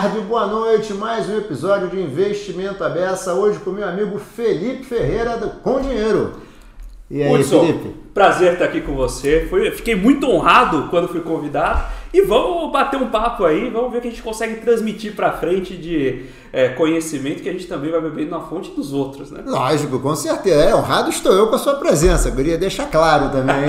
tarde, boa noite. Mais um episódio de Investimento Abessa. Hoje com meu amigo Felipe Ferreira do Com Dinheiro. E aí, Hudson, Felipe? Prazer estar aqui com você. Foi, fiquei muito honrado quando fui convidado. E vamos bater um papo aí, vamos ver o que a gente consegue transmitir para frente de é, conhecimento que a gente também vai beber na fonte dos outros, né? Lógico, com certeza. É, honrado estou eu com a sua presença. Queria deixar claro também.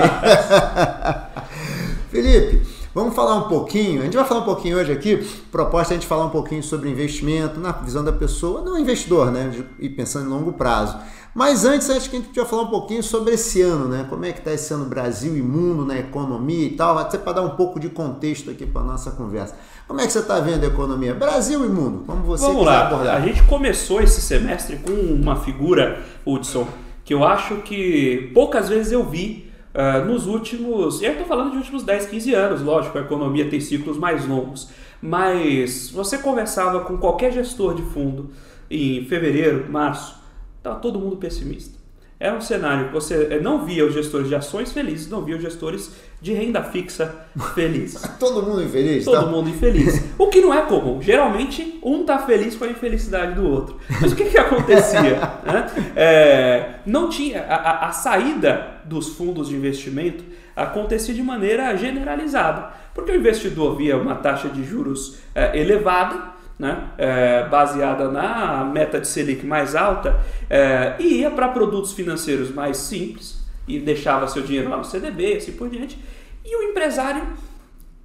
Felipe, Vamos falar um pouquinho, a gente vai falar um pouquinho hoje aqui, proposta é a gente falar um pouquinho sobre investimento na visão da pessoa, não investidor, né? E pensando em longo prazo. Mas antes, acho que a gente vai falar um pouquinho sobre esse ano, né? Como é que está esse ano Brasil e mundo na economia e tal, até para dar um pouco de contexto aqui para nossa conversa. Como é que você está vendo a economia? Brasil e mundo, como você Vamos lá. abordar. A gente começou esse semestre com uma figura, Hudson, que eu acho que poucas vezes eu vi Uh, nos últimos, eu estou falando de últimos 10, 15 anos, lógico, a economia tem ciclos mais longos, mas você conversava com qualquer gestor de fundo em fevereiro, março, estava todo mundo pessimista. Era um cenário que você eh, não via os gestores de ações felizes, não via os gestores de renda fixa felizes. Todo mundo infeliz? Todo tá? mundo infeliz. O que não é comum. Geralmente, um está feliz com a infelicidade do outro. Mas o que, que acontecia? né? é, não tinha. A, a, a saída dos fundos de investimento acontecia de maneira generalizada. Porque o investidor via uma taxa de juros é, elevada né, é, baseada na meta de Selic mais alta, é, e ia para produtos financeiros mais simples e deixava seu dinheiro lá no CDB, assim por diante. E o empresário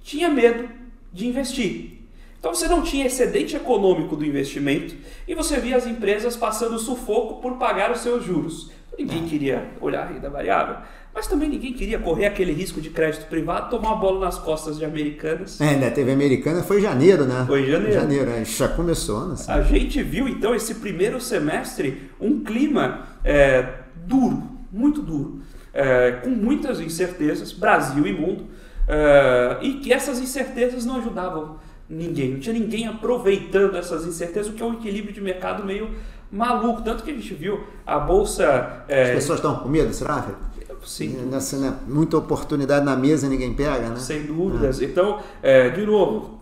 tinha medo de investir. Então você não tinha excedente econômico do investimento e você via as empresas passando sufoco por pagar os seus juros. Ninguém queria olhar a renda variável. Mas também ninguém queria correr aquele risco de crédito privado, tomar a bola nas costas de americanas. É, né? TV americana foi em janeiro, né? Foi em janeiro. Janeiro, é, já começou, né? A gente viu então esse primeiro semestre um clima é, duro, muito duro, é, com muitas incertezas, Brasil e mundo, é, e que essas incertezas não ajudavam ninguém, não tinha ninguém aproveitando essas incertezas, o que é um equilíbrio de mercado meio maluco. Tanto que a gente viu a bolsa. É... As pessoas estão com medo, será? Sim. Nessa, né, muita oportunidade na mesa e ninguém pega, né? Sem dúvidas. É. Então, é, de novo,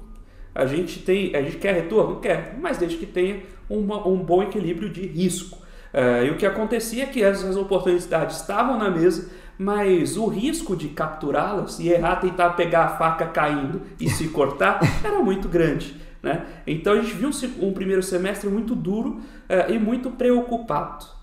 a gente tem, a gente quer retorno? Quer, mas desde que tenha uma, um bom equilíbrio de risco. É, e o que acontecia é que essas oportunidades estavam na mesa, mas o risco de capturá-las e errar, tentar pegar a faca caindo e se cortar era muito grande. Né? Então a gente viu um, um primeiro semestre muito duro é, e muito preocupado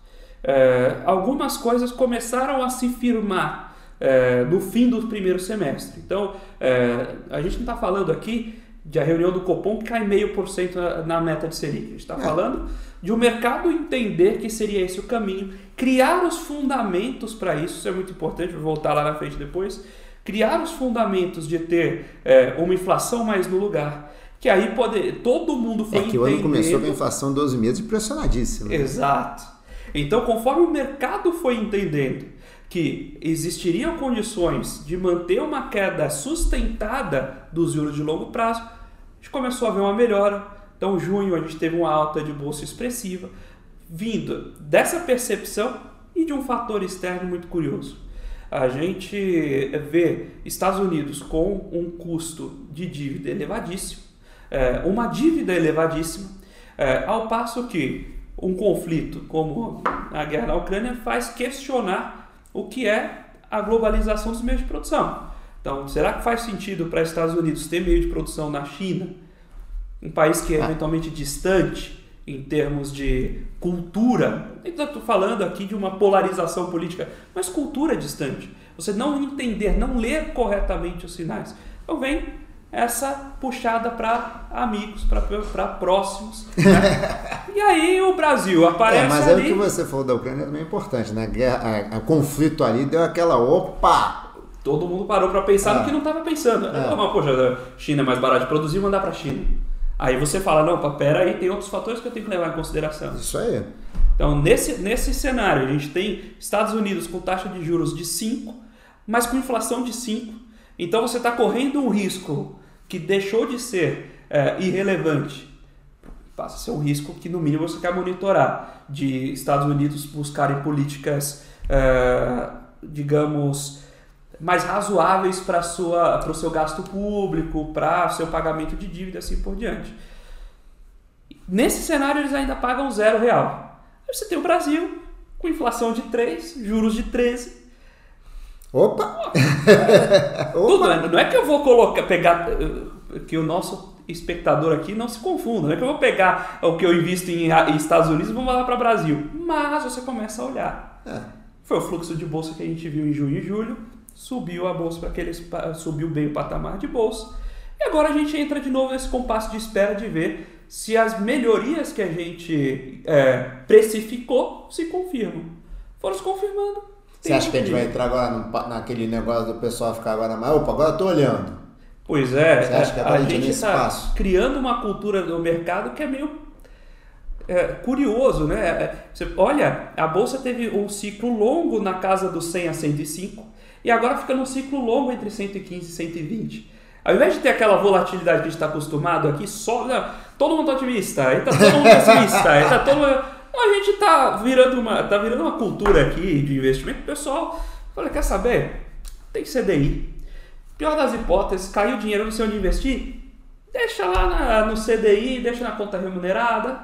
é, algumas coisas começaram a se firmar é, no fim do primeiro semestre. Então, é, a gente não está falando aqui de a reunião do Copom que cai meio por cento na meta de Selic. A gente está é. falando de o um mercado entender que seria esse o caminho, criar os fundamentos para isso, isso é muito importante, vou voltar lá na frente depois, criar os fundamentos de ter é, uma inflação mais no lugar, que aí pode, todo mundo foi É que o ano começou com a inflação 12 meses impressionadíssima. Né? Exato. Então, conforme o mercado foi entendendo que existiriam condições de manter uma queda sustentada dos juros de longo prazo, a gente começou a ver uma melhora. Então, junho a gente teve uma alta de bolsa expressiva, vindo dessa percepção e de um fator externo muito curioso. A gente vê Estados Unidos com um custo de dívida elevadíssimo, é, uma dívida elevadíssima, é, ao passo que um conflito como a guerra na Ucrânia faz questionar o que é a globalização dos meios de produção. Então, será que faz sentido para os Estados Unidos ter meio de produção na China, um país que é ah. eventualmente distante em termos de cultura? Estou falando aqui de uma polarização política, mas cultura distante. Você não entender, não ler corretamente os sinais. Então, vem essa puxada para amigos, para próximos. Né? e aí o Brasil aparece. É, mas ali... é o que você falou da Ucrânia também é importante, né? A conflito ali deu aquela opa! Todo mundo parou para pensar no é. que não estava pensando. É. Mas, poxa, China é mais barata de produzir, mandar para a China. Aí você fala, não, pera aí, tem outros fatores que eu tenho que levar em consideração. Isso aí. Então, nesse, nesse cenário, a gente tem Estados Unidos com taxa de juros de 5, mas com inflação de 5. Então, você está correndo um risco que deixou de ser é, irrelevante passa a ser um risco que no mínimo você quer monitorar de Estados Unidos buscarem políticas é, digamos mais razoáveis para o seu gasto público para seu pagamento de dívida assim por diante nesse cenário eles ainda pagam zero real. Aí você tem o Brasil com inflação de 3, juros de 13. Opa! Tudo, né? não é que eu vou colocar, pegar eh, que o nosso espectador aqui não se confunda, não é que eu vou pegar o que eu invisto em, em Estados Unidos e vou mandar para o Brasil. Mas você começa a olhar. É. Foi o fluxo de bolsa que a gente viu em junho e julho, subiu a bolsa para aqueles subiu bem o patamar de bolsa. E agora a gente entra de novo nesse compasso de espera de ver se as melhorias que a gente é, precificou se confirmam. Foram se confirmando. Você acha que a gente vai entrar agora no, naquele negócio do pessoal ficar agora mais, opa, agora eu tô olhando. Pois é, Você acha que agora a a gente está criando uma cultura do mercado que é meio é, curioso, né? É, Você, olha, a bolsa teve um ciclo longo na casa dos 100 a 105 e agora fica num ciclo longo entre 115 e 120. Ao invés de ter aquela volatilidade que a gente está acostumado aqui, só não, todo mundo otimista, aí tá todo mundo pessimista, aí tá todo mundo... A gente tá virando uma, tá virando uma cultura aqui de investimento. O pessoal fala, quer saber? Tem CDI. Pior das hipóteses, caiu o dinheiro, não sei onde investir, deixa lá na- no CDI, deixa na conta remunerada.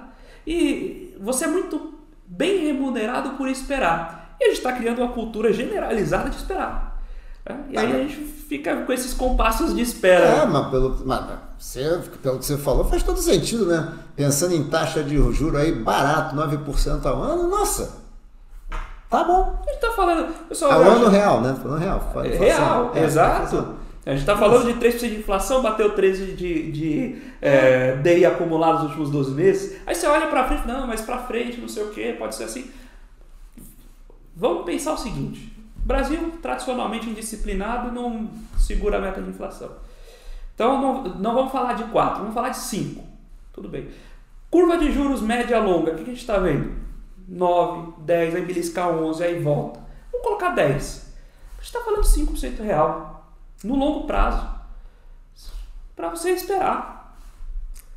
E você é muito bem remunerado por esperar. E a gente está criando uma cultura generalizada de esperar. Né? E aí a gente fica com esses compassos de É, espera. mas pelo, mas você, pelo que você falou, faz todo sentido, né? Pensando em taxa de juro aí barato, 9% ao ano, nossa, tá bom. A gente está falando. Pessoal, Ao eu ano acho- real, né? Falando real. fa- É inflação. real, É, exato. A gente está falando de 3% de inflação, bateu 13% de, de é, DI acumulado nos últimos 12 meses. Aí você olha para frente, não, mas para frente, não sei o que, pode ser assim. Vamos pensar o seguinte: Brasil, tradicionalmente indisciplinado, não segura a meta de inflação. Então, não, não vamos falar de 4, vamos falar de 5. Tudo bem. Curva de juros média longa, o que a gente está vendo? 9, 10, aí beliscar 11, aí volta. Vamos colocar 10. A gente está falando de 5% real. No longo prazo. Para você esperar.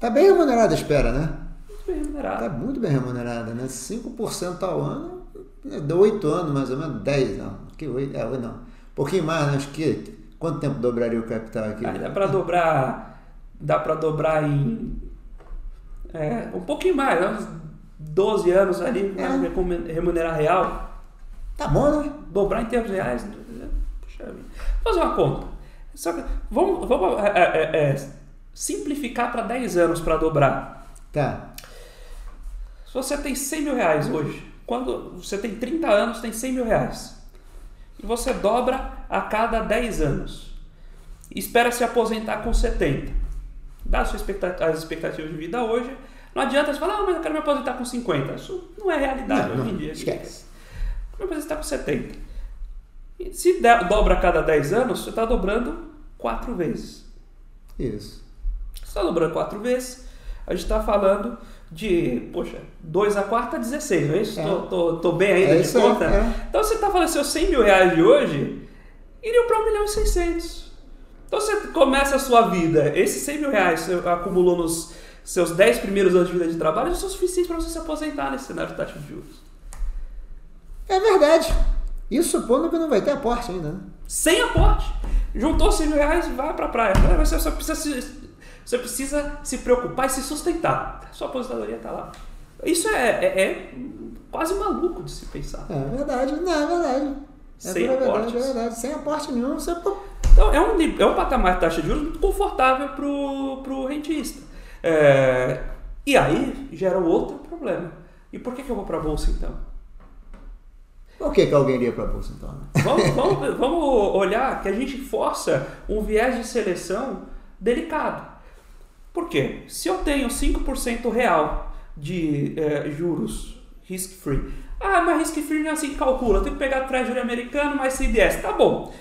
Tá bem remunerada a espera, né? Muito bem remunerado. Tá muito bem remunerada, né? 5% ao ano, deu 8 anos mais ou menos, 10, não. Que 8, é, 8 não. Um pouquinho mais, né? Acho que. Quanto tempo dobraria o capital aqui? Aí dá para dobrar. Dá para dobrar em. é, um pouquinho mais, né? uns 12 anos ali, É. né, remunerar real. Tá bom, né? Dobrar em termos reais. Puxa vida. Vou fazer uma conta. Só que vamos, vamos é, é, é, simplificar para 10 anos para dobrar. Tá. Se você tem 100 mil reais hoje, quando você tem 30 anos, tem 100 mil reais. E você dobra a cada 10 anos. E espera se aposentar com 70. Dá sua expectativa, as expectativas de vida hoje. Não adianta você falar, ah, mas eu quero me aposentar com 50. Isso não é realidade Não, hoje em dia. esquece. Me aposentar com 70. E se dobra a cada 10 anos, você está dobrando 4 vezes. Isso. Você está dobrando 4 vezes, a gente está falando de, poxa, 2 a 4 é 16, não é isso? É. Tô, tô, tô bem ainda É de conta? é. Então você está falando, seus 100 mil reais de hoje iriam para 1 milhão e 600. Então você começa a sua vida, esses 100 mil reais você acumulou nos seus 10 primeiros anos de vida de trabalho, isso é o suficiente para você se aposentar nesse cenário de taxa de juros. É verdade. Isso supondo que não vai ter aporte ainda, né? Sem aporte. Juntou 100 mil reais e vai para a praia. Você só precisa se, você precisa se preocupar e se sustentar. Sua aposentadoria está lá. Isso é, é- é quase maluco de se pensar. É verdade. Não, é verdade. É Sem verdade, aportes. é verdade. Sem aporte nenhum, você. Então é um, é um patamar de taxa de juros muito confortável para o rentista. É, e aí gera outro problema. E por que, que eu vou para a bolsa então? Por que, que alguém iria pra bolsa então? né? Vamos, vamos, vamos olhar que a gente força um viés de seleção delicado. Por quê? Se eu tenho 5% real de eh, juros risk-free, ah, mas risk-free não é assim que calcula, eu tenho que pegar Treasury americano mais CDS, tá bom.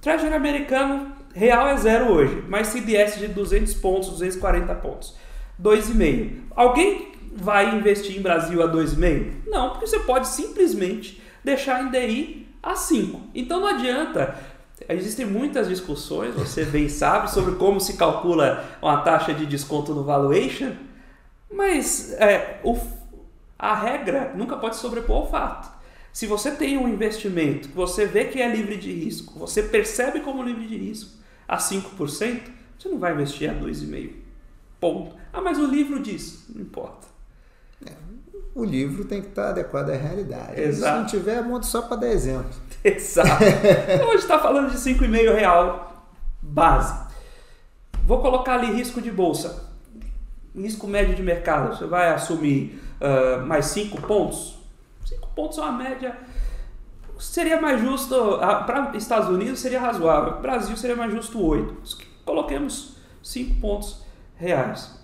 Treasury americano real é zero hoje, mais CDS de 200 pontos, 240 pontos. 2,5. Alguém vai investir em Brasil a 2,5? Não, porque você pode simplesmente deixar em DI a 5. Então não adianta. Existem muitas discussões, você bem sabe, sobre como se calcula uma taxa de desconto no valuation, mas é, o, a regra nunca pode sobrepor ao fato. Se você tem um investimento que você vê que é livre de risco, você percebe como livre de risco a 5%, você não vai investir a 2,5%. Ponto. Ah, mas o livro diz. Não importa. É, o livro tem que estar adequado à realidade. Exato. Se não tiver, monta só para dar exemplo. Exato. Hoje está falando de 5,5 real base. Vou colocar ali risco de bolsa. Risco médio de mercado. Você vai assumir uh, mais 5 pontos? 5 pontos é uma média. Seria mais justo. Para Estados Unidos seria razoável. Brasil seria mais justo 8. Coloquemos 5 pontos reais.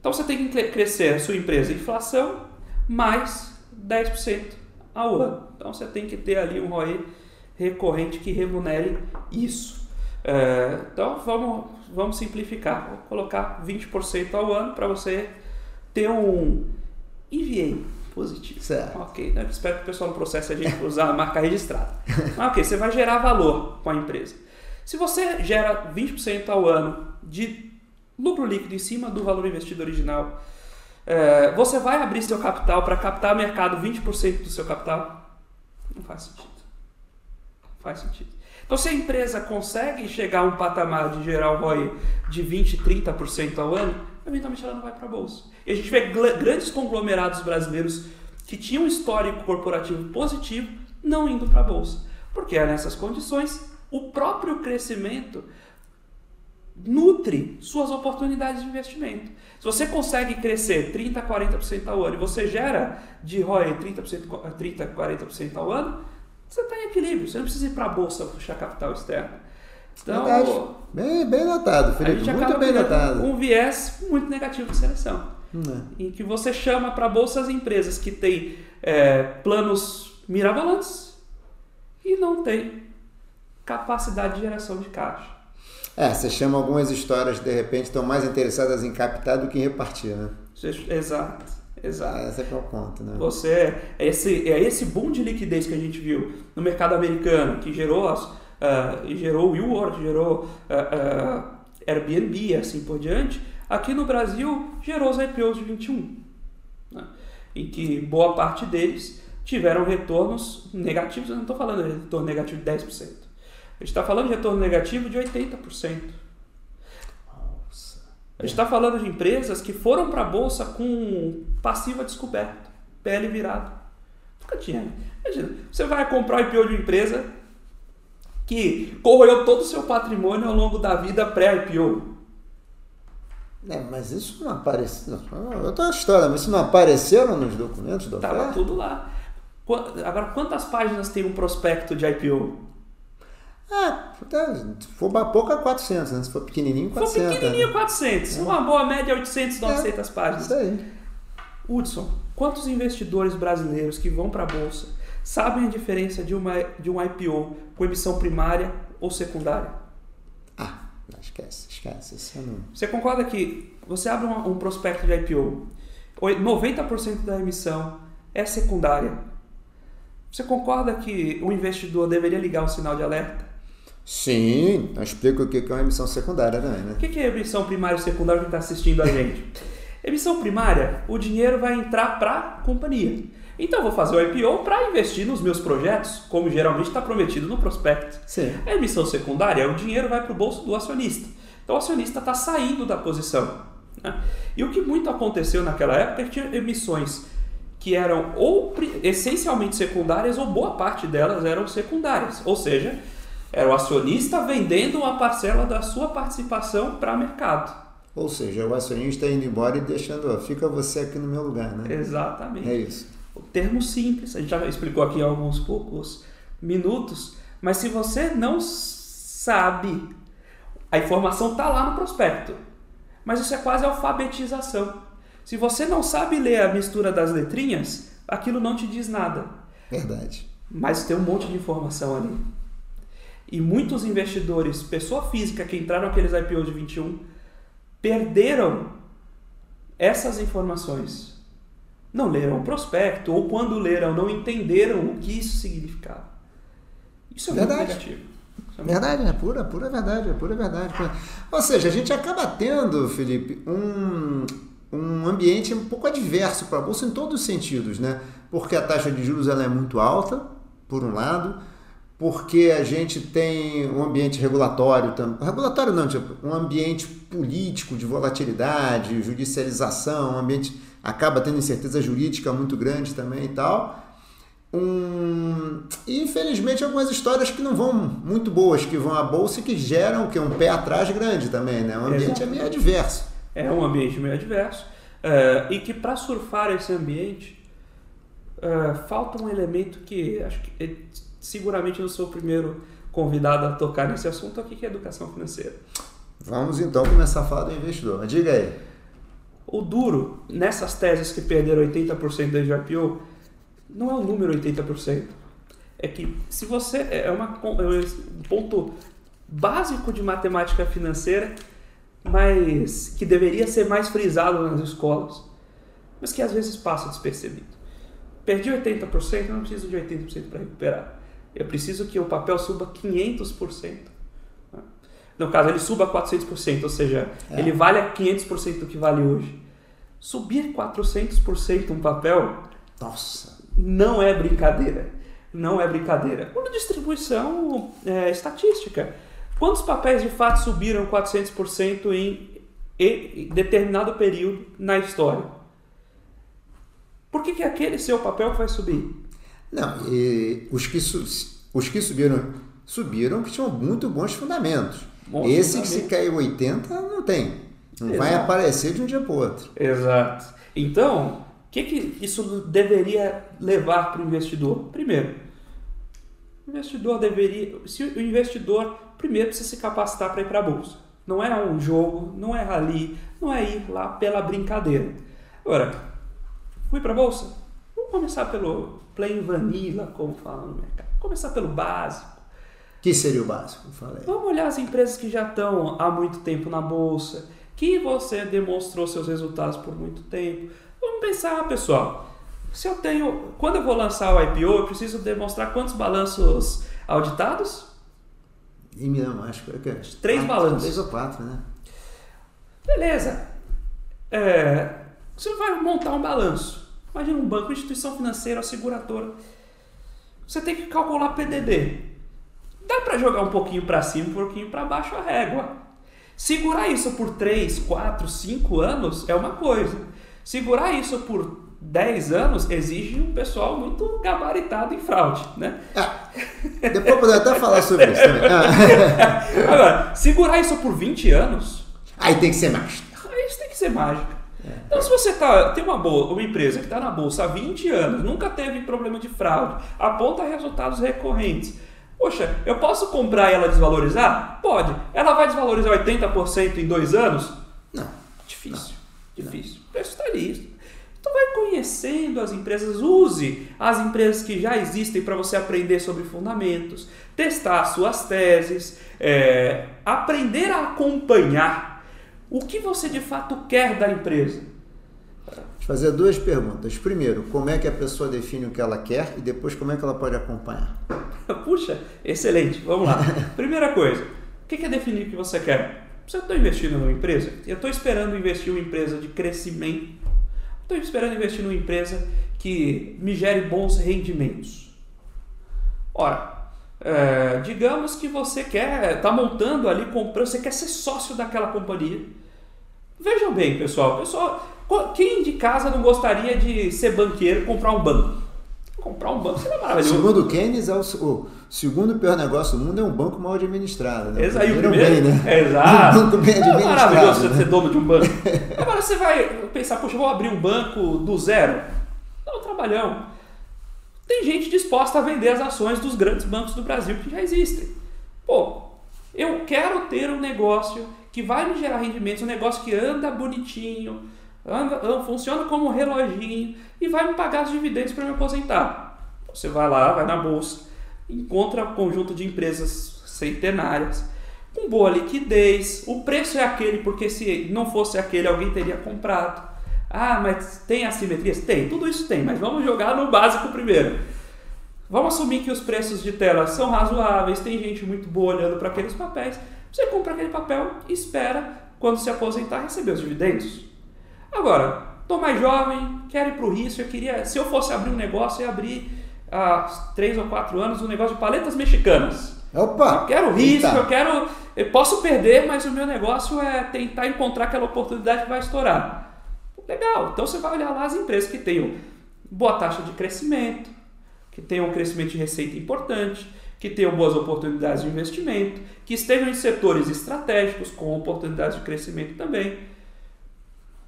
Então você tem que crescer a sua empresa inflação mais 10% ao ano. Então você tem que ter ali um ROE recorrente que remunere isso. É, então vamos, vamos simplificar. Vou colocar 20% ao ano para você ter um EVA positivo. Certo. Ok, né? espero que o pessoal não processe a gente usar a marca registrada. Ok, você vai gerar valor com a empresa. Se você gera 20% ao ano de lucro líquido em cima do valor investido original, é, você vai abrir seu capital para captar mercado 20% do seu capital? Não faz sentido. Não faz sentido. Então, se a empresa consegue chegar a um patamar de gerar ROI de 20%, 30% ao ano, eventualmente ela não vai para a bolsa. E a gente vê grandes conglomerados brasileiros que tinham um histórico corporativo positivo não indo para a bolsa. Porque nessas condições o próprio crescimento nutre suas oportunidades de investimento. Se você consegue crescer 30, 40% ao ano e você gera de ROI 30%, 30 40% ao ano, você está em equilíbrio. Você não precisa ir para a bolsa puxar capital externo. Então, bem, bem notado, Felipe. muito bem notado. Um viés muito negativo de seleção. Hum. Em que você chama para a bolsa as empresas que têm é, planos mirabolantes e não tem capacidade de geração de caixa. É, você chama algumas histórias de repente estão mais interessadas em captar do que em repartir, né? Exato, exato. Esse é, é o ponto, né? Você, é esse, é esse boom de liquidez que a gente viu no mercado americano, que gerou, as, uh, gerou o WeWork, gerou uh, uh, Airbnb e assim por diante, aqui no Brasil gerou os IPOs de 21, né? em que boa parte deles tiveram retornos negativos, eu não estou falando de retorno negativo de 10%. A gente está falando de retorno negativo de 80%. Nossa. A gente está falando de empresas que foram para a bolsa com passiva descoberto, PL virado. Nunca tinha. Imagina, você vai comprar o IPO de uma empresa que corroeu todo o seu patrimônio ao longo da vida pré-IPO. É, mas isso não apareceu. Outra história, mas isso não apareceu nos documentos do Estava tudo lá. Agora, quantas páginas tem um prospecto de IPO? Ah, se for pouco é 400, né? Se for pequenininho, 400. Se for pequenininho, né? 400. É. Uma boa média, 800, 900 é, páginas. Isso aí. Hudson, quantos investidores brasileiros que vão para a Bolsa sabem a diferença de, uma, de um IPO com emissão primária ou secundária? Ah, esquece, esquece. Isso não... Você concorda que você abre um, um prospecto de IPO, 90% da emissão é secundária. Você concorda que o investidor deveria ligar o sinal de alerta? Sim, então explica o que é uma emissão secundária também, né? O que é emissão primária e secundária que está assistindo a gente? emissão primária, o dinheiro vai entrar para a companhia. Então eu vou fazer o IPO para investir nos meus projetos, como geralmente está prometido no prospecto. Sim. A emissão secundária, o dinheiro vai para o bolso do acionista. Então o acionista está saindo da posição. Né? E o que muito aconteceu naquela época é que tinha emissões que eram ou essencialmente secundárias ou boa parte delas eram secundárias. Ou seja, era o acionista vendendo uma parcela da sua participação para mercado. Ou seja, o acionista indo embora e deixando, fica você aqui no meu lugar, né? Exatamente. É isso. O termo simples, a gente já explicou aqui há alguns poucos minutos, mas se você não sabe, a informação está lá no prospecto. Mas isso é quase alfabetização. Se você não sabe ler a mistura das letrinhas, aquilo não te diz nada. Verdade. Mas tem um monte de informação ali. E muitos investidores, pessoa física que entraram naqueles IPOs de 21, perderam essas informações. Não leram o prospecto, ou quando leram, não entenderam o que isso significava. Isso é verdade. muito negativo. É verdade, é pura, pura verdade, é pura verdade. Ou seja, a gente acaba tendo, Felipe, um, um ambiente um pouco adverso para a bolsa em todos os sentidos, né? Porque a taxa de juros ela é muito alta, por um lado, porque a gente tem um ambiente regulatório, regulatório não, tipo, um ambiente político de volatilidade, judicialização, um ambiente acaba tendo incerteza jurídica muito grande também e tal. Um, e infelizmente algumas histórias que não vão muito boas, que vão à bolsa e que geram que um pé atrás grande também, né? O ambiente Exato. é meio adverso. É um ambiente meio adverso. Uh, e que para surfar esse ambiente uh, falta um elemento que acho que é, seguramente eu sou o primeiro convidado a tocar nesse assunto aqui, que é educação financeira. Vamos então começar a falar do investidor. Mas diga aí. O duro, nessas teses que perderam 80% da IPO, não é o número 80%. É que se você. É, é, uma, é um ponto básico de matemática financeira, mas que deveria ser mais frisado nas escolas, mas que às vezes passa despercebido. Perdi 80%, eu não preciso de 80% para recuperar. Eu preciso que o papel suba 500%. No caso, ele suba 400%, ou seja, é. ele vale a 500% do que vale hoje. Subir 400% um papel, nossa, não é brincadeira. Não é brincadeira. Uma distribuição é, estatística. Quantos papéis de fato subiram 400% em, em determinado período na história? Por que, que aquele seu papel vai subir? Não, os que, os que subiram, subiram que tinham muito bons fundamentos. Bom Esse fundamento. que se caiu 80 não tem. Não Exato. vai aparecer de um dia para o outro. Exato. Então, o que, que isso deveria levar para o investidor? Primeiro, o investidor deveria. Se o investidor primeiro precisa se capacitar para ir para a bolsa. Não é um jogo, não é rally, não é ir lá pela brincadeira. Agora, fui para a bolsa? Vamos começar pelo plain vanilla, como fala no mercado. Começar pelo básico. que seria o básico? Falei. Vamos olhar as empresas que já estão há muito tempo na bolsa, que você demonstrou seus resultados por muito tempo Vamos pensar, pessoal. Se eu tenho. Quando eu vou lançar o IPO, eu preciso demonstrar quantos balanços auditados? E não, acho que é Três quatro, balanços. Três ou quatro, né? Beleza. É, você vai montar um balanço. Imagina um banco, instituição financeira, seguradora. Você tem que calcular PDD. Dá para jogar um pouquinho para cima, um pouquinho para baixo a régua. Segurar isso por 3, 4, 5 anos é uma coisa. Segurar isso por 10 anos exige um pessoal muito gabaritado em fraude, né? Ah, depois podemos até falar sobre isso também. Ah. Agora, segurar isso por 20 anos... Aí tem que ser mágico. Aí isso tem que ser mágico. Então, se você tá, tem uma, boa, uma empresa que está na bolsa há 20 anos, nunca teve problema de fraude, aponta resultados recorrentes, Poxa, eu posso comprar e ela desvalorizar? Pode. Ela vai desvalorizar 80% em dois anos? Não. Difícil. Não. Difícil preço está ali. Então vai conhecendo as empresas, use as empresas que já existem para você aprender sobre fundamentos, testar suas teses, é, aprender a acompanhar o que você de fato quer da empresa. Vou fazer duas perguntas. Primeiro, como é que a pessoa define o que ela quer e depois como é que ela pode acompanhar? Puxa, excelente. Vamos lá. Primeira coisa, o que é definir o que você quer? Você está investindo numa empresa? Eu estou esperando investir em uma empresa de crescimento. Estou esperando investir numa empresa que me gere bons rendimentos. Ora, é, digamos que você quer, está montando ali, comprando, você quer ser sócio daquela companhia. Vejam bem, pessoal, pessoal, quem de casa não gostaria de ser banqueiro e comprar um banco? Comprar um banco seria maravilhoso. Segundo o Keynes, é o, o segundo pior negócio do mundo é um banco mal administrado. Né? Exato. O primeiro, é bem, né? Exato. Um banco bem administrado. É maravilhoso né? ser dono de um banco. Agora você vai pensar, poxa, vou abrir um banco do zero. Dá um trabalhão. Tem gente disposta a vender as ações dos grandes bancos do Brasil que já existem. Pô, eu quero ter um negócio que vai me gerar rendimentos, um negócio que anda bonitinho, anda, funciona como um reloginho e vai me pagar os dividendos para me aposentar. Você vai lá, vai na bolsa, encontra um conjunto de empresas centenárias com boa liquidez, o preço é aquele porque se não fosse aquele alguém teria comprado. Ah, mas tem assimetrias? Tem, tudo isso tem, mas vamos jogar no básico primeiro. Vamos assumir que os preços de tela são razoáveis, tem gente muito boa olhando para aqueles papéis. Você compra aquele papel e espera, quando se aposentar, receber os dividendos. Agora, estou mais jovem, quero ir para o risco, eu queria, se eu fosse abrir um negócio, eu ia abrir há três ou quatro anos um negócio de paletas mexicanas. Opa! Eu quero risco, Eita. eu quero. Eu posso perder, mas o meu negócio é tentar encontrar aquela oportunidade que vai estourar. Legal, então você vai olhar lá as empresas que tenham boa taxa de crescimento, que tenham um crescimento de receita importante, que tenham boas oportunidades de investimento, que estejam em setores estratégicos com oportunidades de crescimento também.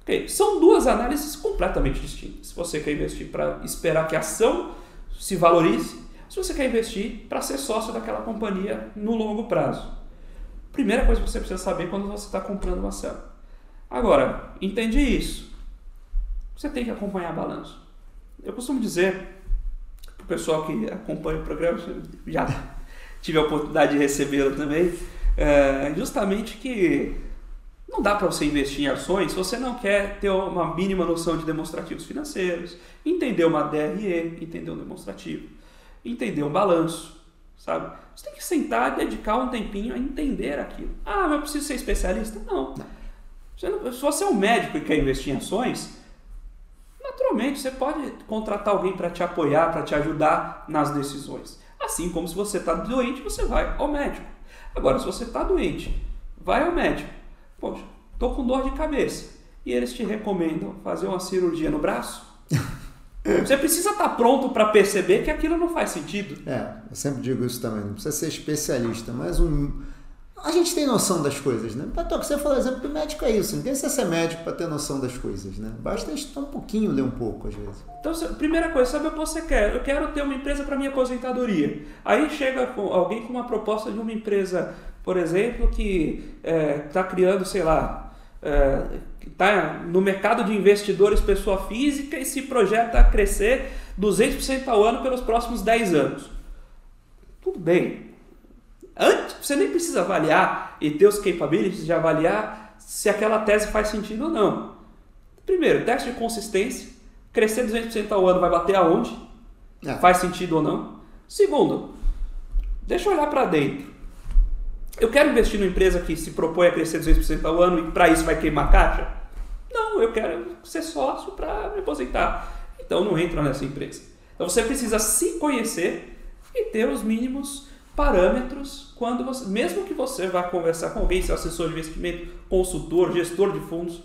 Ok, São duas análises completamente distintas. Se você quer investir para esperar que a ação se valorize, se você quer investir para ser sócio daquela companhia no longo prazo. Primeira coisa que você precisa saber quando você está comprando uma ação. Agora, entendi isso. Você tem que acompanhar balanço. Eu costumo dizer pessoal que acompanha o programa, já tive a oportunidade de recebê-lo também, é, justamente que não dá para você investir em ações se você não quer ter uma mínima noção de demonstrativos financeiros, entender uma DRE, entender um demonstrativo, entender um balanço, sabe? Você tem que sentar e dedicar um tempinho a entender aquilo. Ah, mas eu preciso ser especialista? Não. Não- se você é um médico e quer investir em ações, naturalmente você pode contratar alguém para te apoiar, para te ajudar nas decisões. Assim como se você está doente, você vai ao médico. Agora, se você está doente, vai ao médico. Poxa, estou com dor de cabeça. E eles te recomendam fazer uma cirurgia no braço. Você precisa estar pronto para perceber que aquilo não faz sentido. É, eu sempre digo isso também, não precisa ser especialista, mas um. A gente tem noção das coisas, né? Patok, você falou exemplo do médico é isso, não precisa ser médico para ter noção das coisas, né? Basta estudar um pouquinho, ler um pouco às vezes. Então, primeira coisa, sabe o que você quer? Eu quero ter uma empresa para minha aposentadoria. Aí chega com- alguém com uma proposta de uma empresa, por exemplo, que está criando, sei lá, está no mercado de investidores pessoa física e se projeta a crescer 200% ao ano pelos próximos 10 anos. Tudo bem. Antes, você nem precisa avaliar e ter os capabilities de avaliar se aquela tese faz sentido ou não. Primeiro, teste de consistência. Crescer 200% ao ano vai bater aonde? É. Faz sentido ou não? Segundo, deixa eu olhar para dentro. Eu quero investir numa empresa que se propõe a crescer 200% ao ano e para isso vai queimar caixa? Não, eu quero ser sócio para me aposentar. Então não entra nessa empresa. Então você precisa se conhecer e ter os mínimos parâmetros quando você, mesmo que você vá conversar com alguém, seu assessor de investimento, consultor, gestor de fundos,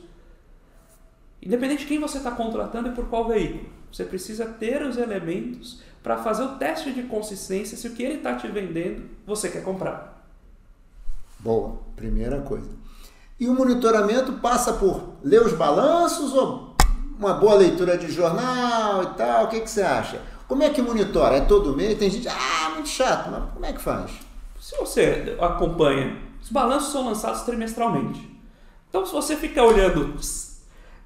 Independente de quem você está contratando e por qual veículo, você precisa ter os elementos para fazer o teste de consistência se o que ele está te vendendo você quer comprar. Boa, primeira coisa. E o monitoramento passa por ler os balanços ou uma boa leitura de jornal e tal? O que, que você acha? Como é que monitora? É todo mês? Tem gente, ah, muito chato, mas como é que faz? Se você acompanha, os balanços são lançados trimestralmente. Então, se você fica olhando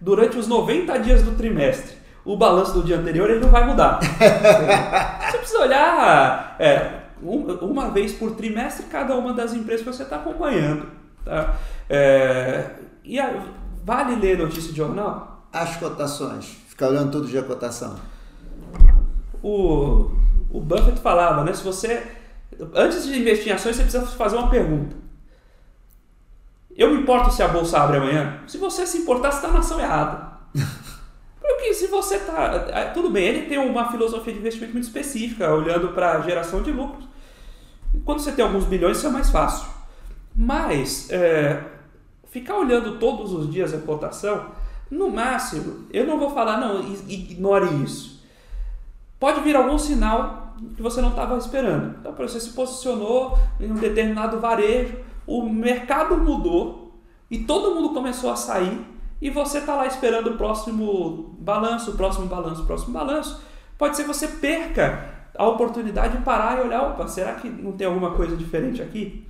durante os 90 dias do trimestre o balanço do dia anterior, ele não vai mudar. você precisa olhar é, um- uma vez por trimestre cada uma das empresas que você está acompanhando. Tá? É, e a- vale ler notícia de jornal? As cotações. Ficar olhando todo dia a cotação. O, o Buffett falava, né? Se você. Antes de investir em ações, você precisa fazer uma pergunta. Eu me importo se a bolsa abre amanhã? Se você se importar, você está na ação errada. Porque se você está. Tudo bem, ele tem uma filosofia de investimento muito específica, olhando para a geração de lucros. Quando você tem alguns bilhões, isso é mais fácil. Mas, é, ficar olhando todos os dias a cotação, no máximo, eu não vou falar, não, ignore isso. Pode vir algum sinal que você não estava esperando. Então, você se posicionou em um determinado varejo, o mercado mudou e todo mundo começou a sair e você está lá esperando o próximo balanço, o próximo balanço, o próximo balanço. Pode ser que você perca a oportunidade de parar e olhar, opa, será que não tem alguma coisa diferente aqui?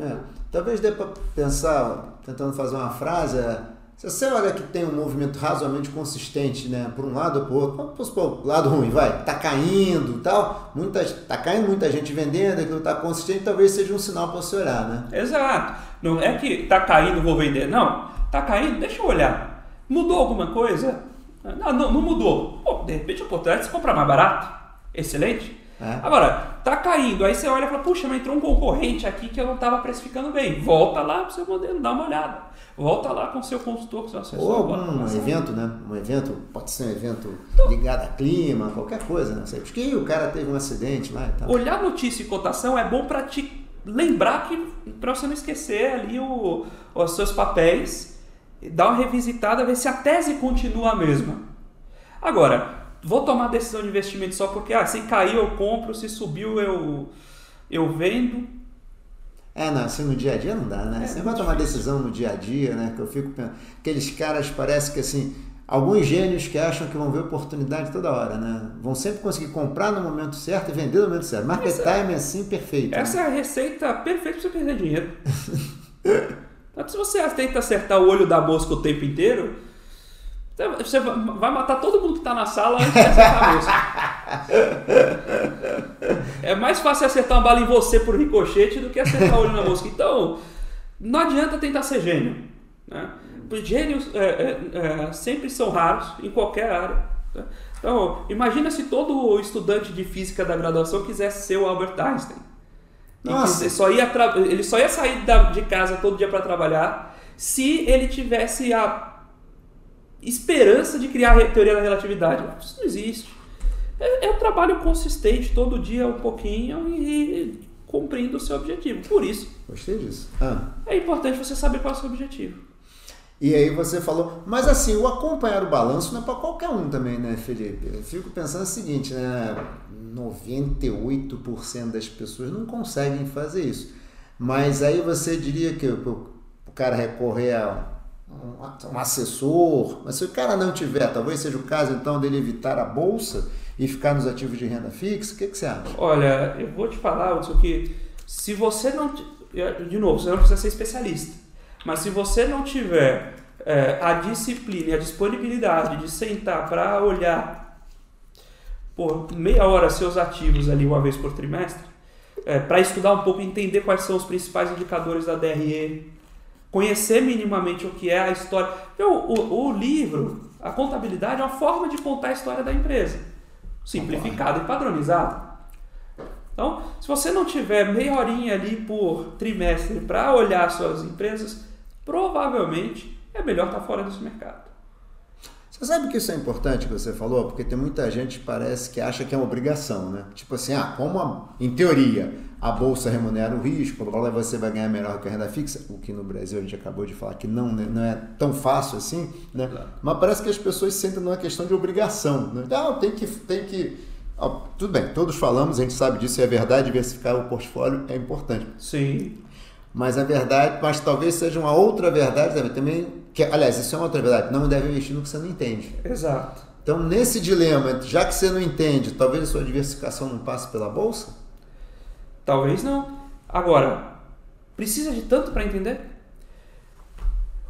É, talvez dê para pensar, tentando fazer uma frase, é, se você olha que tem um movimento razoavelmente consistente, né, por um lado ou por outro, vamos supor, lado ruim, vai, tá caindo tal, muita, tá caindo muita gente vendendo, aquilo tá consistente, talvez seja um sinal para você olhar, né? Exato. Não é que tá caindo, vou vender. Não. Tá caindo, deixa eu olhar. Mudou alguma coisa? Não, não, não mudou. Pô, de repente a oportunidade de se comprar mais barato. Excelente. É. Agora, tá caindo, aí você olha e fala, puxa, mas entrou um concorrente aqui que eu não estava precificando bem. Volta lá pro seu modelo, dá uma olhada. Volta lá com o seu consultor, com o seu assessor. Ou algum evento, né? Um evento, pode ser um evento então, ligado a clima, qualquer coisa, né? Porque que o cara teve um acidente lá e tal. Olhar notícia e cotação é bom para te lembrar que, para você não esquecer ali o, os seus papéis, dar uma revisitada, ver se a tese continua a mesma. Agora, vou tomar decisão de investimento só porque, ah, se caiu eu compro, se subiu eu, eu vendo. É, não, assim no dia a dia não dá, né? É, Você vai tomar decisão no dia a dia, né? Que eu fico pensando. Aqueles caras parece que assim. Alguns gênios que acham que vão ver oportunidade toda hora, né? Vão sempre conseguir comprar no momento certo e vender no momento certo. Market essa, time é assim perfeito. Essa né? é a receita perfeita para você perder dinheiro. se você tenta acertar o olho da mosca o tempo inteiro, você vai matar todo mundo que está na sala antes de acertar a mosca. É mais fácil acertar uma bala em você por ricochete do que acertar o olho na mosca. Então, não adianta tentar ser gênio. Né? Gênios é, é, é, sempre são raros em qualquer área. Né? Então, imagina se todo estudante de física da graduação quisesse ser o Albert Einstein. Nossa. Ele só, ia ele só ia sair de casa todo dia para trabalhar se ele tivesse a esperança de criar a teoria da relatividade. Isso não existe. É, é um trabalho consistente, todo dia um pouquinho e cumprindo o seu objetivo. Por isso. Gostei disso. Ah. É importante você saber qual é o seu objetivo. E aí você falou, mas assim, o acompanhar o balanço não é para qualquer um também, né, Felipe? Eu fico pensando o seguinte, né? 98% das pessoas não conseguem fazer isso. Mas aí você diria que o cara recorrer a um, assessor, mas se o cara não tiver, talvez seja o caso então dele evitar a bolsa e ficar nos ativos de renda fixa, o que, que você acha? Olha, eu vou te falar, Hudson, que se você não. De novo, você não precisa ser especialista, mas se você não tiver é, a disciplina e a disponibilidade de sentar para olhar por meia hora seus ativos ali uma vez por trimestre, é, para estudar um pouco entender quais são os principais indicadores da DRE, conhecer minimamente o que é a história. O, o, o, livro, a contabilidade, é uma forma de contar a história da empresa, simplificada e padronizada. Então, se você não tiver meia horinha ali por trimestre para olhar suas empresas, provavelmente é melhor estar fora desse mercado. Você sabe que isso é importante que você falou? Porque tem muita gente que parece que acha que é uma obrigação, né? Tipo assim, ah, como a, em teoria a bolsa remunera o risco, você vai ganhar melhor que a renda fixa, o que no Brasil a gente acabou de falar que não, né, não é tão fácil assim, né? Claro. Mas parece que as pessoas sentem numa questão de obrigação, né? Então, tem que, tem que tudo bem, todos falamos, a gente sabe disso, é verdade, diversificar o portfólio é importante. Sim. Mas a verdade, mas talvez seja uma outra verdade também, que, aliás, isso é uma outra verdade, não deve investir no que você não entende. Exato. Então, nesse dilema, já que você não entende, talvez a sua diversificação não passe pela bolsa? Talvez não. Agora, precisa de tanto para entender?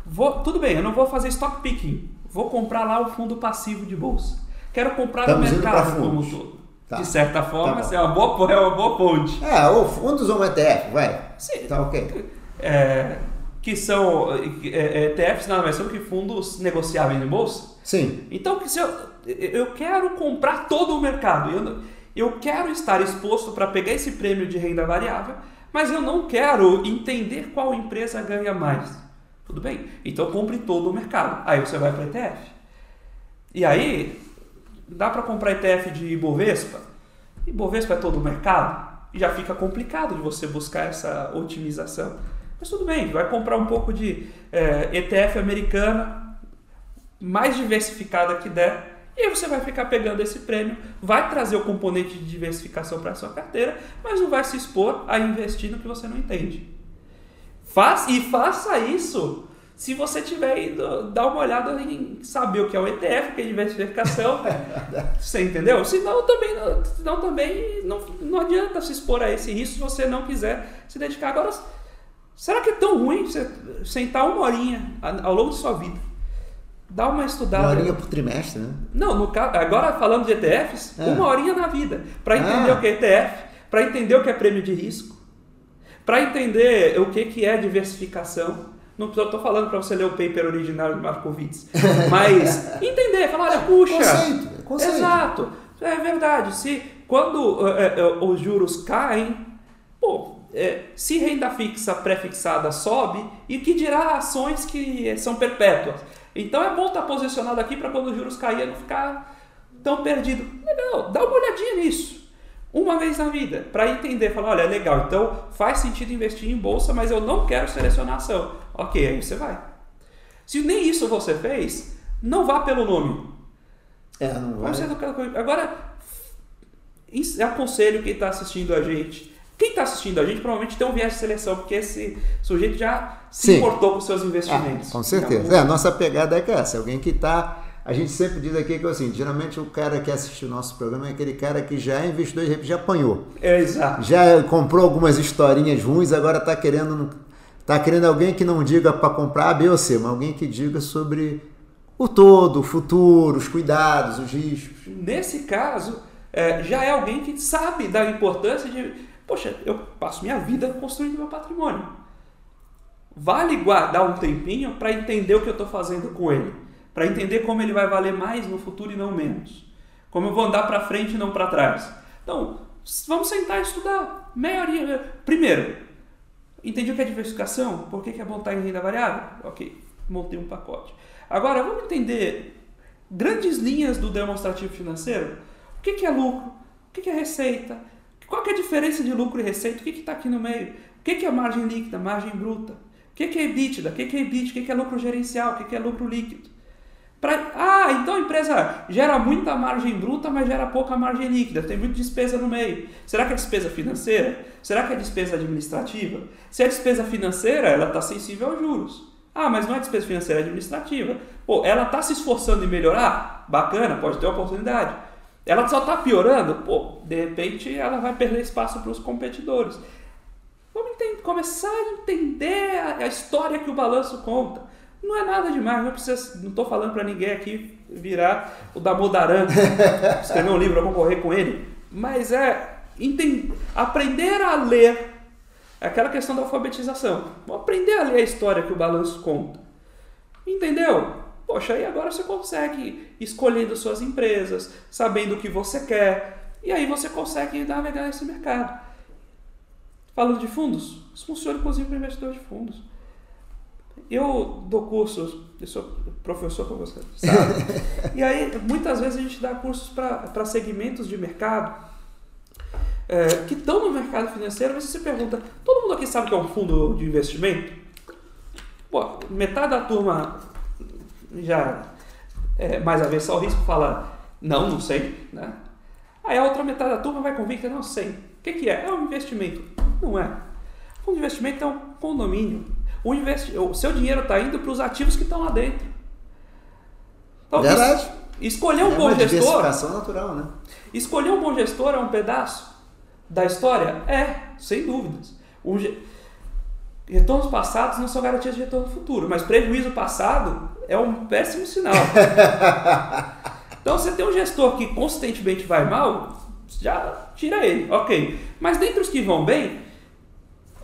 Vou, tudo bem, eu não vou fazer stock picking. Vou comprar lá o fundo passivo de bolsa. Quero comprar Estamos no mercado como um todo. Tá. De certa forma, tá é, uma boa, é uma boa ponte. É, ou fundos ou um ETF, vai. Sim. Tá ok. É, que são é, ETFs nada mais são que fundos negociáveis em bolsa. Sim. Então, se eu, eu quero comprar todo o mercado. Eu, eu quero estar exposto para pegar esse prêmio de renda variável, mas eu não quero entender qual empresa ganha mais. Tudo bem? Então compre todo o mercado. Aí você vai para ETF. E aí, dá para comprar ETF de Ibovespa? Ibovespa é todo o mercado? Já fica complicado de você buscar essa otimização. Mas tudo bem, vai comprar um pouco de é, eh, ETF americana, mais diversificada que der, e aí você vai ficar pegando esse prêmio, vai trazer o componente de diversificação para a sua carteira, mas não vai se expor a investir no que você não entende. Faz, e faça isso se você tiver ido dar uma olhada em saber o que é o ETF, o que é diversificação. você entendeu? Senão também, senão também não, não adianta se expor a esse risco se você não quiser se dedicar. Agora, será que é tão ruim você sentar uma horinha ao longo de sua vida dá uma estudada. Uma horinha por trimestre, né? Não, no, agora falando de ETFs, é. uma horinha na vida. Para entender ah. o que é ETF, para entender o que é prêmio de risco, para entender o que, que é diversificação. Não estou falando para você ler o paper original de Markowitz, mas entender, falar, olha, puxa. Conceito, conceito. Exato, é verdade. Se quando é, é, os juros caem, pô, é, se renda fixa pré-fixada sobe, e que dirá ações que são perpétuas. Então é bom estar posicionado aqui para quando os juros caírem não ficar tão perdido. Legal, dá uma olhadinha nisso. Uma vez na vida, para entender, falar, olha, legal, então faz sentido investir em bolsa, mas eu não quero selecionar ação. Ok, aí você vai. Se nem isso você fez, não vá pelo nome. É, não vai. Agora, aconselho quem está assistindo a gente quem está assistindo a gente provavelmente tem um viés de seleção, porque esse sujeito já se Sim. importou com seus investimentos. Ah, com certeza. É, a nossa pegada é que é essa. Alguém que está. A gente sempre diz aqui que assim, geralmente o cara que assiste o nosso programa é aquele cara que já é investidor e já apanhou. É, exato. Já comprou algumas historinhas ruins, agora está querendo. Tá querendo alguém que não diga para comprar A, B ou C, mas alguém que diga sobre o todo, o futuro, os cuidados, os riscos. Nesse caso, é, já é alguém que sabe da importância de Poxa, eu passo minha vida construindo meu patrimônio. Vale guardar um tempinho para entender o que eu estou fazendo com ele, para entender como ele vai valer mais no futuro e não menos, como eu vou andar para frente e não para trás. Então, vamos sentar e estudar. Meia horinha. Primeiro, entendi o que é diversificação, por que é bom estar em renda variável? Ok, montei um pacote. Agora, vamos entender grandes linhas do demonstrativo financeiro. O que é lucro? O que é receita? Qual é a diferença de lucro e receita? O que está aqui no meio? O que é margem líquida, margem bruta? O que é EBITDA? O que é EBIT? O que é lucro gerencial? O que é lucro líquido? Pra... Ah, então a empresa gera muita margem bruta, mas gera pouca margem líquida. Tem muita despesa no meio. Será que é despesa financeira? Será que é despesa administrativa? Se é despesa financeira, ela está sensível aos juros. Ah, mas não é despesa financeira, é administrativa. Pô, ela está se esforçando em melhorar? Bacana, pode ter oportunidade. Ela só está piorando? Pô, de repente ela vai perder espaço para os competidores. Vamos entender, começar a entender a, a, história que o balanço conta. Não é nada demais, não não estou falando para ninguém aqui virar o Damodaran, escrever um livro, vou concorrer com ele. Mas é entender, aprender a ler é aquela questão da alfabetização. Vamos aprender a ler a história que o balanço conta. Entendeu? Poxa, aí agora você consegue escolhendo suas empresas, sabendo o que você quer, e aí você consegue navegar nesse mercado. Falando de fundos, isso funciona inclusive para investidor de fundos. Eu dou cursos, eu sou professor como você sabe, e aí muitas vezes a gente dá cursos para segmentos de mercado é, que estão no mercado financeiro, mas você pergunta, todo mundo aqui sabe o que é um fundo de investimento? Pô, metade da turma já é, mais a ver só o risco fala, não, não sei. Né? Aí a outra metade da turma vai convicta, não sei. O que, que é? É um investimento. Não é. De investimento é um condomínio. O, investi o seu dinheiro está indo para os ativos que estão lá dentro. Então, Verdade. escolher um é bom gestor. natural, né? Escolher um bom gestor é um pedaço da história? É, sem dúvidas. O, Retornos passados não são garantias de retorno futuro, mas prejuízo passado é um péssimo sinal. então, você tem um gestor que consistentemente vai mal, já tira ele, ok. Mas dentre os que vão bem,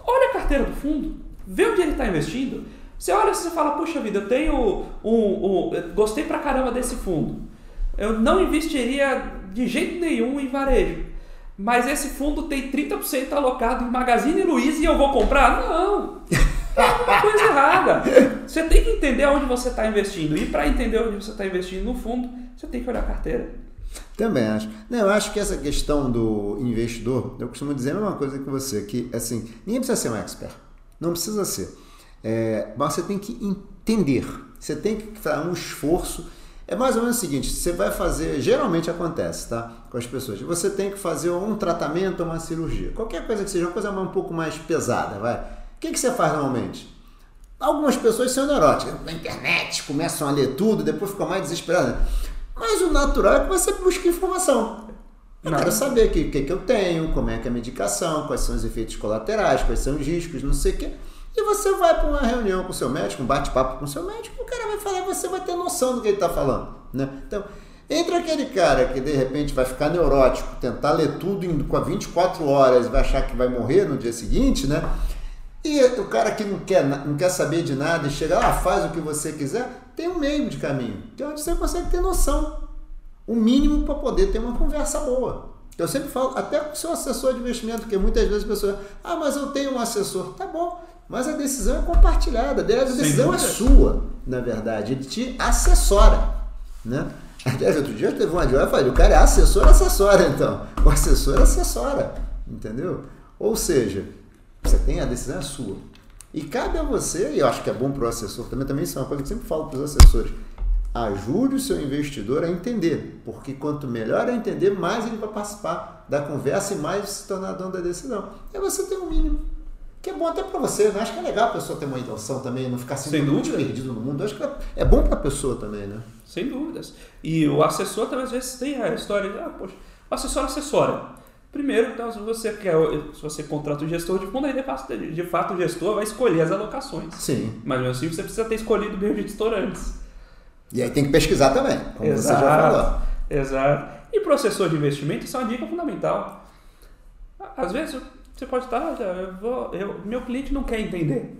olha a carteira do fundo, vê onde ele está investindo. Você olha e você fala, puxa vida, eu tenho um, um, um, gostei pra caramba desse fundo. Eu não investiria de jeito nenhum em varejo mas esse fundo tem 30% alocado em Magazine Luiza e eu vou comprar? Não! É uma coisa errada. Você tem que entender onde você está investindo. E para entender onde você está investindo no fundo, você tem que olhar a carteira. Também acho. Não, eu acho que essa questão do investidor, eu costumo dizer a mesma coisa que você, que assim, ninguém precisa ser um expert. Não precisa ser. É, mas você tem que entender. Você tem que fazer um esforço é mais ou menos o seguinte: você vai fazer, geralmente acontece, tá? Com as pessoas. Você tem que fazer um tratamento ou uma cirurgia. Qualquer coisa que seja, uma coisa um pouco mais pesada, vai. O que, que você faz normalmente? Algumas pessoas são neuróticas, na internet, começam a ler tudo, depois ficam mais desesperadas. Mas o natural é que você busque informação. Eu quero saber o que, que, que eu tenho, como é que é a medicação, quais são os efeitos colaterais, quais são os riscos, não sei o quê. E você vai para uma reunião com o seu médico, um bate-papo com o seu médico, o cara vai falar você vai ter noção do que ele está falando. Né? Então, entre aquele cara que de repente vai ficar neurótico, tentar ler tudo em, com 24 horas e vai achar que vai morrer no dia seguinte, né? E o cara que não quer, não quer saber de nada e chega lá, ah, faz o que você quiser, tem um meio de caminho, que é onde você consegue ter noção. O mínimo para poder ter uma conversa boa. Eu sempre falo, até com o seu assessor de investimento, porque muitas vezes a pessoa, ah, mas eu tenho um assessor. Tá bom, mas a decisão é compartilhada, a decisão é sua, na verdade. Ele te assessora, né? Aliás, outro dia teve uma eu falei, o cara é assessor, assessora então. O assessor assessora, entendeu? Ou seja, você tem a decisão é sua. E cabe a você, e eu acho que é bom para o assessor também, também isso é uma coisa que eu sempre falo para os assessores, ajude o seu investidor a entender, porque quanto melhor a entender, mais ele vai participar da conversa e mais se tornar dono da decisão. É você ter um mínimo. Que é bom até para você, né? Acho que é legal a pessoa ter uma intenção também, não ficar simplesmente perdido no mundo. Acho que é bom para a pessoa também, né? Sem dúvidas. E o assessor também às vezes tem a história de, ah, poxa, o assessor assessora. Primeiro, então, se você quer, se você contrata um gestor de fundo, aí de fato o gestor vai escolher as alocações. Sim. Mas mesmo assim você precisa ter escolhido bem o gestor antes. E aí tem que pesquisar também, como exato, você já falou. Exato. E para o assessor de investimento, isso é uma dica fundamental. Às vezes você pode estar, eu vou, eu, meu cliente não quer entender.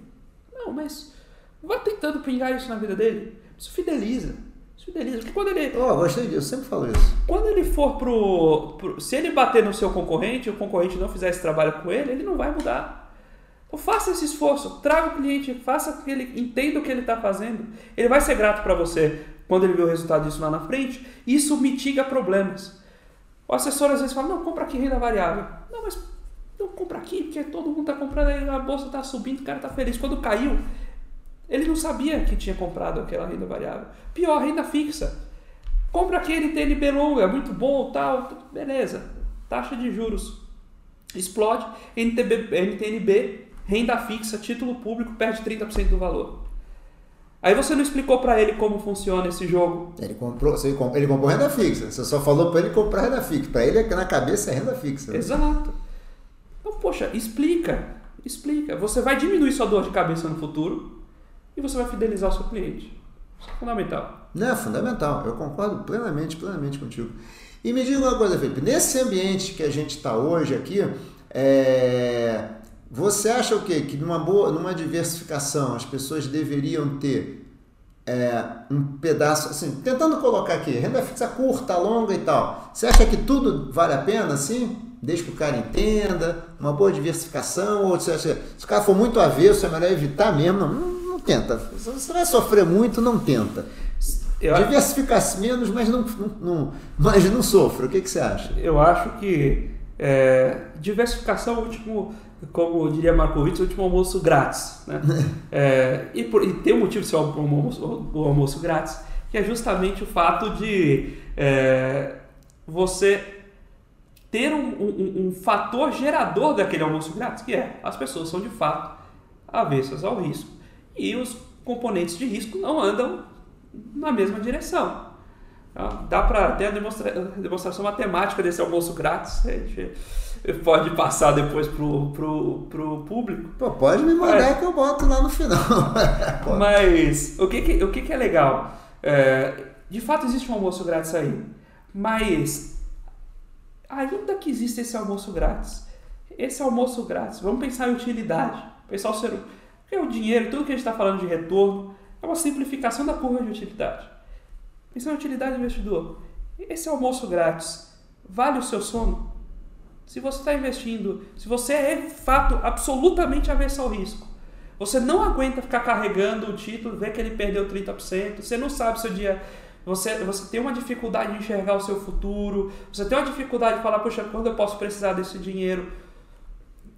Não, mas vá tentando pingar isso na vida dele. Isso fideliza. Isso fideliza. Porque quando ele. Oh, gostei disso, eu sempre falo isso. Quando ele for pro, pro. Se ele bater no seu concorrente e o concorrente não fizer esse trabalho com ele, ele não vai mudar. Então faça esse esforço, traga o cliente, faça que ele entenda o que ele está fazendo. Ele vai ser grato para você quando ele vê o resultado disso lá na frente. Isso mitiga problemas. O assessor às vezes fala, não, compra aqui renda variável. Não, mas não compra aqui, porque todo mundo está comprando, a bolsa está subindo, o cara está feliz. Quando caiu, ele não sabia que tinha comprado aquela renda variável. Pior, renda fixa. Compra aquele TNB longo, é muito bom, tal, beleza. Taxa de juros explode, NTB, NTNB renda fixa, título público, perde 30% do valor. Aí você não explicou para ele como funciona esse jogo. Ele comprou, você, ele comprou renda fixa. Você só falou para ele comprar renda fixa. Para ele na cabeça é renda fixa. Né? Exato. Então, poxa, explica, explica. Você vai diminuir sua dor de cabeça no futuro e você vai fidelizar o seu cliente. Isso é fundamental. Não, é fundamental. Eu concordo plenamente, plenamente contigo. E me diga uma coisa, Felipe. Nesse ambiente que a gente está hoje aqui, é você acha o quê? Que numa boa, numa diversificação as pessoas deveriam ter é, um pedaço, assim, tentando colocar aqui, renda fixa curta, longa e tal. Você acha que tudo vale a pena, assim? Desde que o cara entenda, uma boa diversificação, ou você acha, se o cara for muito avesso, é melhor evitar mesmo, não, não, tenta. Se você vai sofrer muito, não tenta. Diversificar menos, mas não, não, mas não sofra. O que, que você acha? Eu acho que é, diversificação é o último como diria Markowitz, o último almoço grátis. Né? é, e, por, e, tem um motivo de ser o almoço, o almoço grátis, que é justamente o fato de é, você ter um, um, um, fator gerador daquele almoço grátis, que é as pessoas são de fato avessas ao risco. E os componentes de risco não andam na mesma direção. Então, dá para ter a demonstra demonstração matemática desse almoço grátis. A gente pode passar depois pro, pro, pro público. Pô, pode me mandar Mas, que eu boto lá no final. Mas o que, que, o que, que é legal? É, de fato existe um almoço grátis aí. Mas ainda que existe esse almoço grátis, esse almoço grátis, vamos pensar em utilidade. Pensar o ser porque o dinheiro, tudo que a gente está falando de retorno, é uma simplificação da curva de utilidade. Pensar em utilidade do investidor. Esse almoço grátis vale o seu sono? Se você está investindo, se você é de fato absolutamente avesso ao risco, você não aguenta ficar carregando o título, ver que ele perdeu 30%, você não sabe seu dia. Você, você tem uma dificuldade de enxergar o seu futuro, você tem uma dificuldade de falar, poxa, quando eu posso precisar desse dinheiro?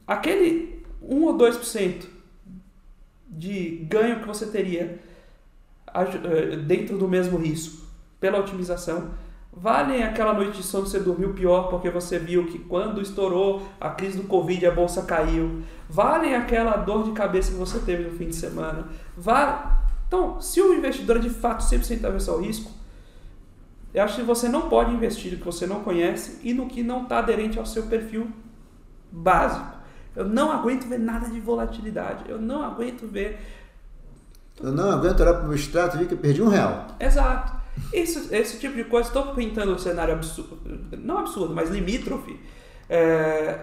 Aquele 1 ou 2% de ganho que você teria eh, dentro do mesmo risco, pela otimização, valem aquela noite de sono que você dormiu pior porque você viu que quando estourou a crise do Covid a bolsa caiu, valem aquela dor de cabeça que você teve no fim de semana. Vale... Então, se o investidor é de fato 100% avesso ao risco, eu acho que você não pode investir no que você não conhece e no que não está aderente ao seu perfil básico. Eu não aguento ver nada de volatilidade. Eu não aguento ver. Eu não aguento olhar para o meu extrato e ver que eu perdi um real. Exato. Esse, esse tipo de coisa, estou pintando um cenário absurdo, não absurdo, mas limítrofe. É,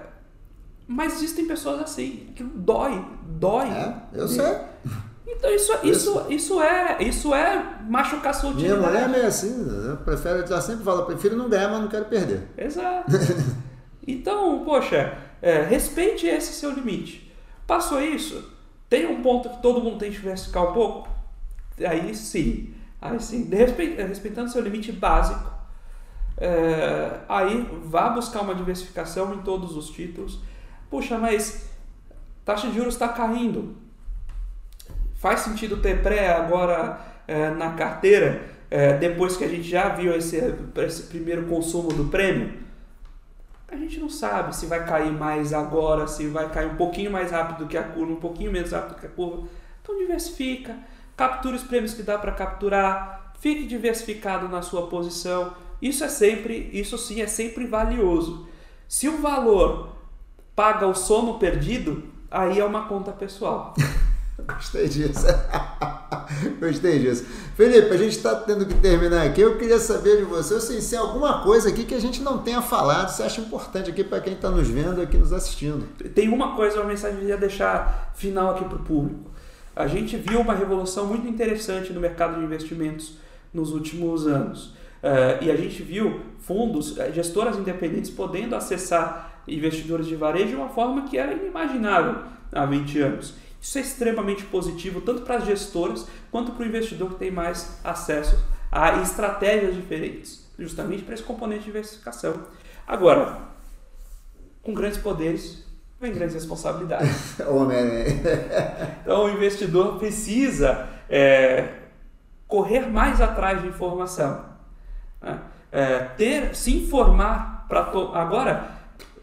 mas existem pessoas assim, que dói, dói. É, eu sei. Então isso, isso, isso, é, isso é machucar sua utilidade. Minha mulher é meio assim, eu prefiro, ela sempre fala, prefiro não ganhar, mas não quero perder. Exato. Então, poxa, é, respeite esse seu limite. Passou isso, tem um ponto que todo mundo tem que diversificar um pouco? Aí sim. Aí sim, respeitando seu limite básico, é, aí vá buscar uma diversificação em todos os títulos. Puxa, mas taxa de juros está caindo. Faz sentido ter pré agora é, na carteira, é, depois que a gente já viu esse, esse primeiro consumo do prêmio? A gente não sabe se vai cair mais agora, se vai cair um pouquinho mais rápido que a curva, um pouquinho menos rápido que a curva. Então diversifica, capture os prêmios que dá para capturar, fique diversificado na sua posição. Isso é sempre, isso sim é sempre valioso. Se o valor paga o sono perdido, aí é uma conta pessoal. Gostei disso. Gostei disso. Felipe, a gente está tendo que terminar aqui. Eu queria saber de você se tem alguma coisa aqui que a gente não tenha falado, você acha importante aqui para quem está nos vendo aqui nos assistindo. Tem uma coisa, uma mensagem que eu ia deixar final aqui para o público. A gente viu uma revolução muito interessante no mercado de investimentos nos últimos anos. Uh, e a gente viu fundos, eh, gestoras independentes podendo acessar investidores de varejo de uma forma que era inimaginável há 20 anos. Isso é extremamente positivo tanto para as gestoras quanto para o investidor que tem mais acesso a estratégias diferentes, justamente para esse componente de diversificação. Agora, com grandes poderes vem grandes responsabilidades. então o investidor precisa é, correr mais atrás de informação, né? é, ter, se informar para agora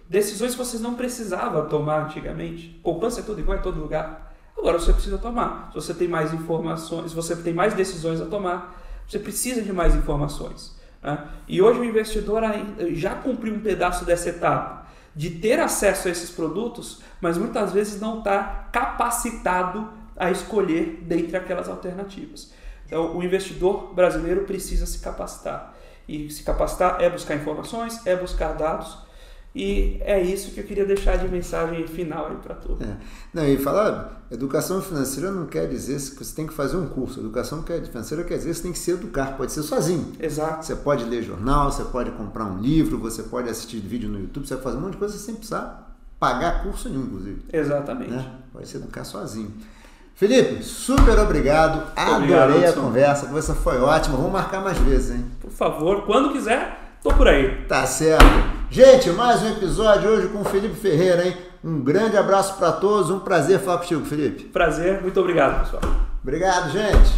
decisões que vocês não precisavam tomar antigamente. Poupança é tudo igual em todo lugar. Agora você precisa tomar. Se você tem mais informações, se você tem mais decisões a tomar, você precisa de mais informações. Né? E hoje o investidor já cumpriu um pedaço dessa etapa de ter acesso a esses produtos, mas muitas vezes não está capacitado a escolher dentre aquelas alternativas. Então, o investidor brasileiro precisa se capacitar. E se capacitar é buscar informações, é buscar dados e é isso que eu queria deixar de mensagem final aí para todos. É. Não, e falar, educação financeira não quer dizer que você tem que fazer um curso. Educação financeira quer dizer que você tem que se educar, pode ser sozinho. Exato. Você pode ler jornal, você pode comprar um livro, você pode assistir vídeo no YouTube, você pode fazer um monte de coisa sem precisar pagar curso nenhum, inclusive. Exatamente. Né? Pode se educar sozinho. Felipe, super obrigado. Adorei obrigado, a conversa. A conversa foi ótima. Vamos marcar mais vezes, hein? Por favor, quando quiser, tô por aí. Tá certo. Gente, mais um episódio hoje com o Felipe Ferreira, hein? Um grande abraço para todos, um prazer falar contigo, Felipe. Prazer, muito obrigado, pessoal. Obrigado, gente.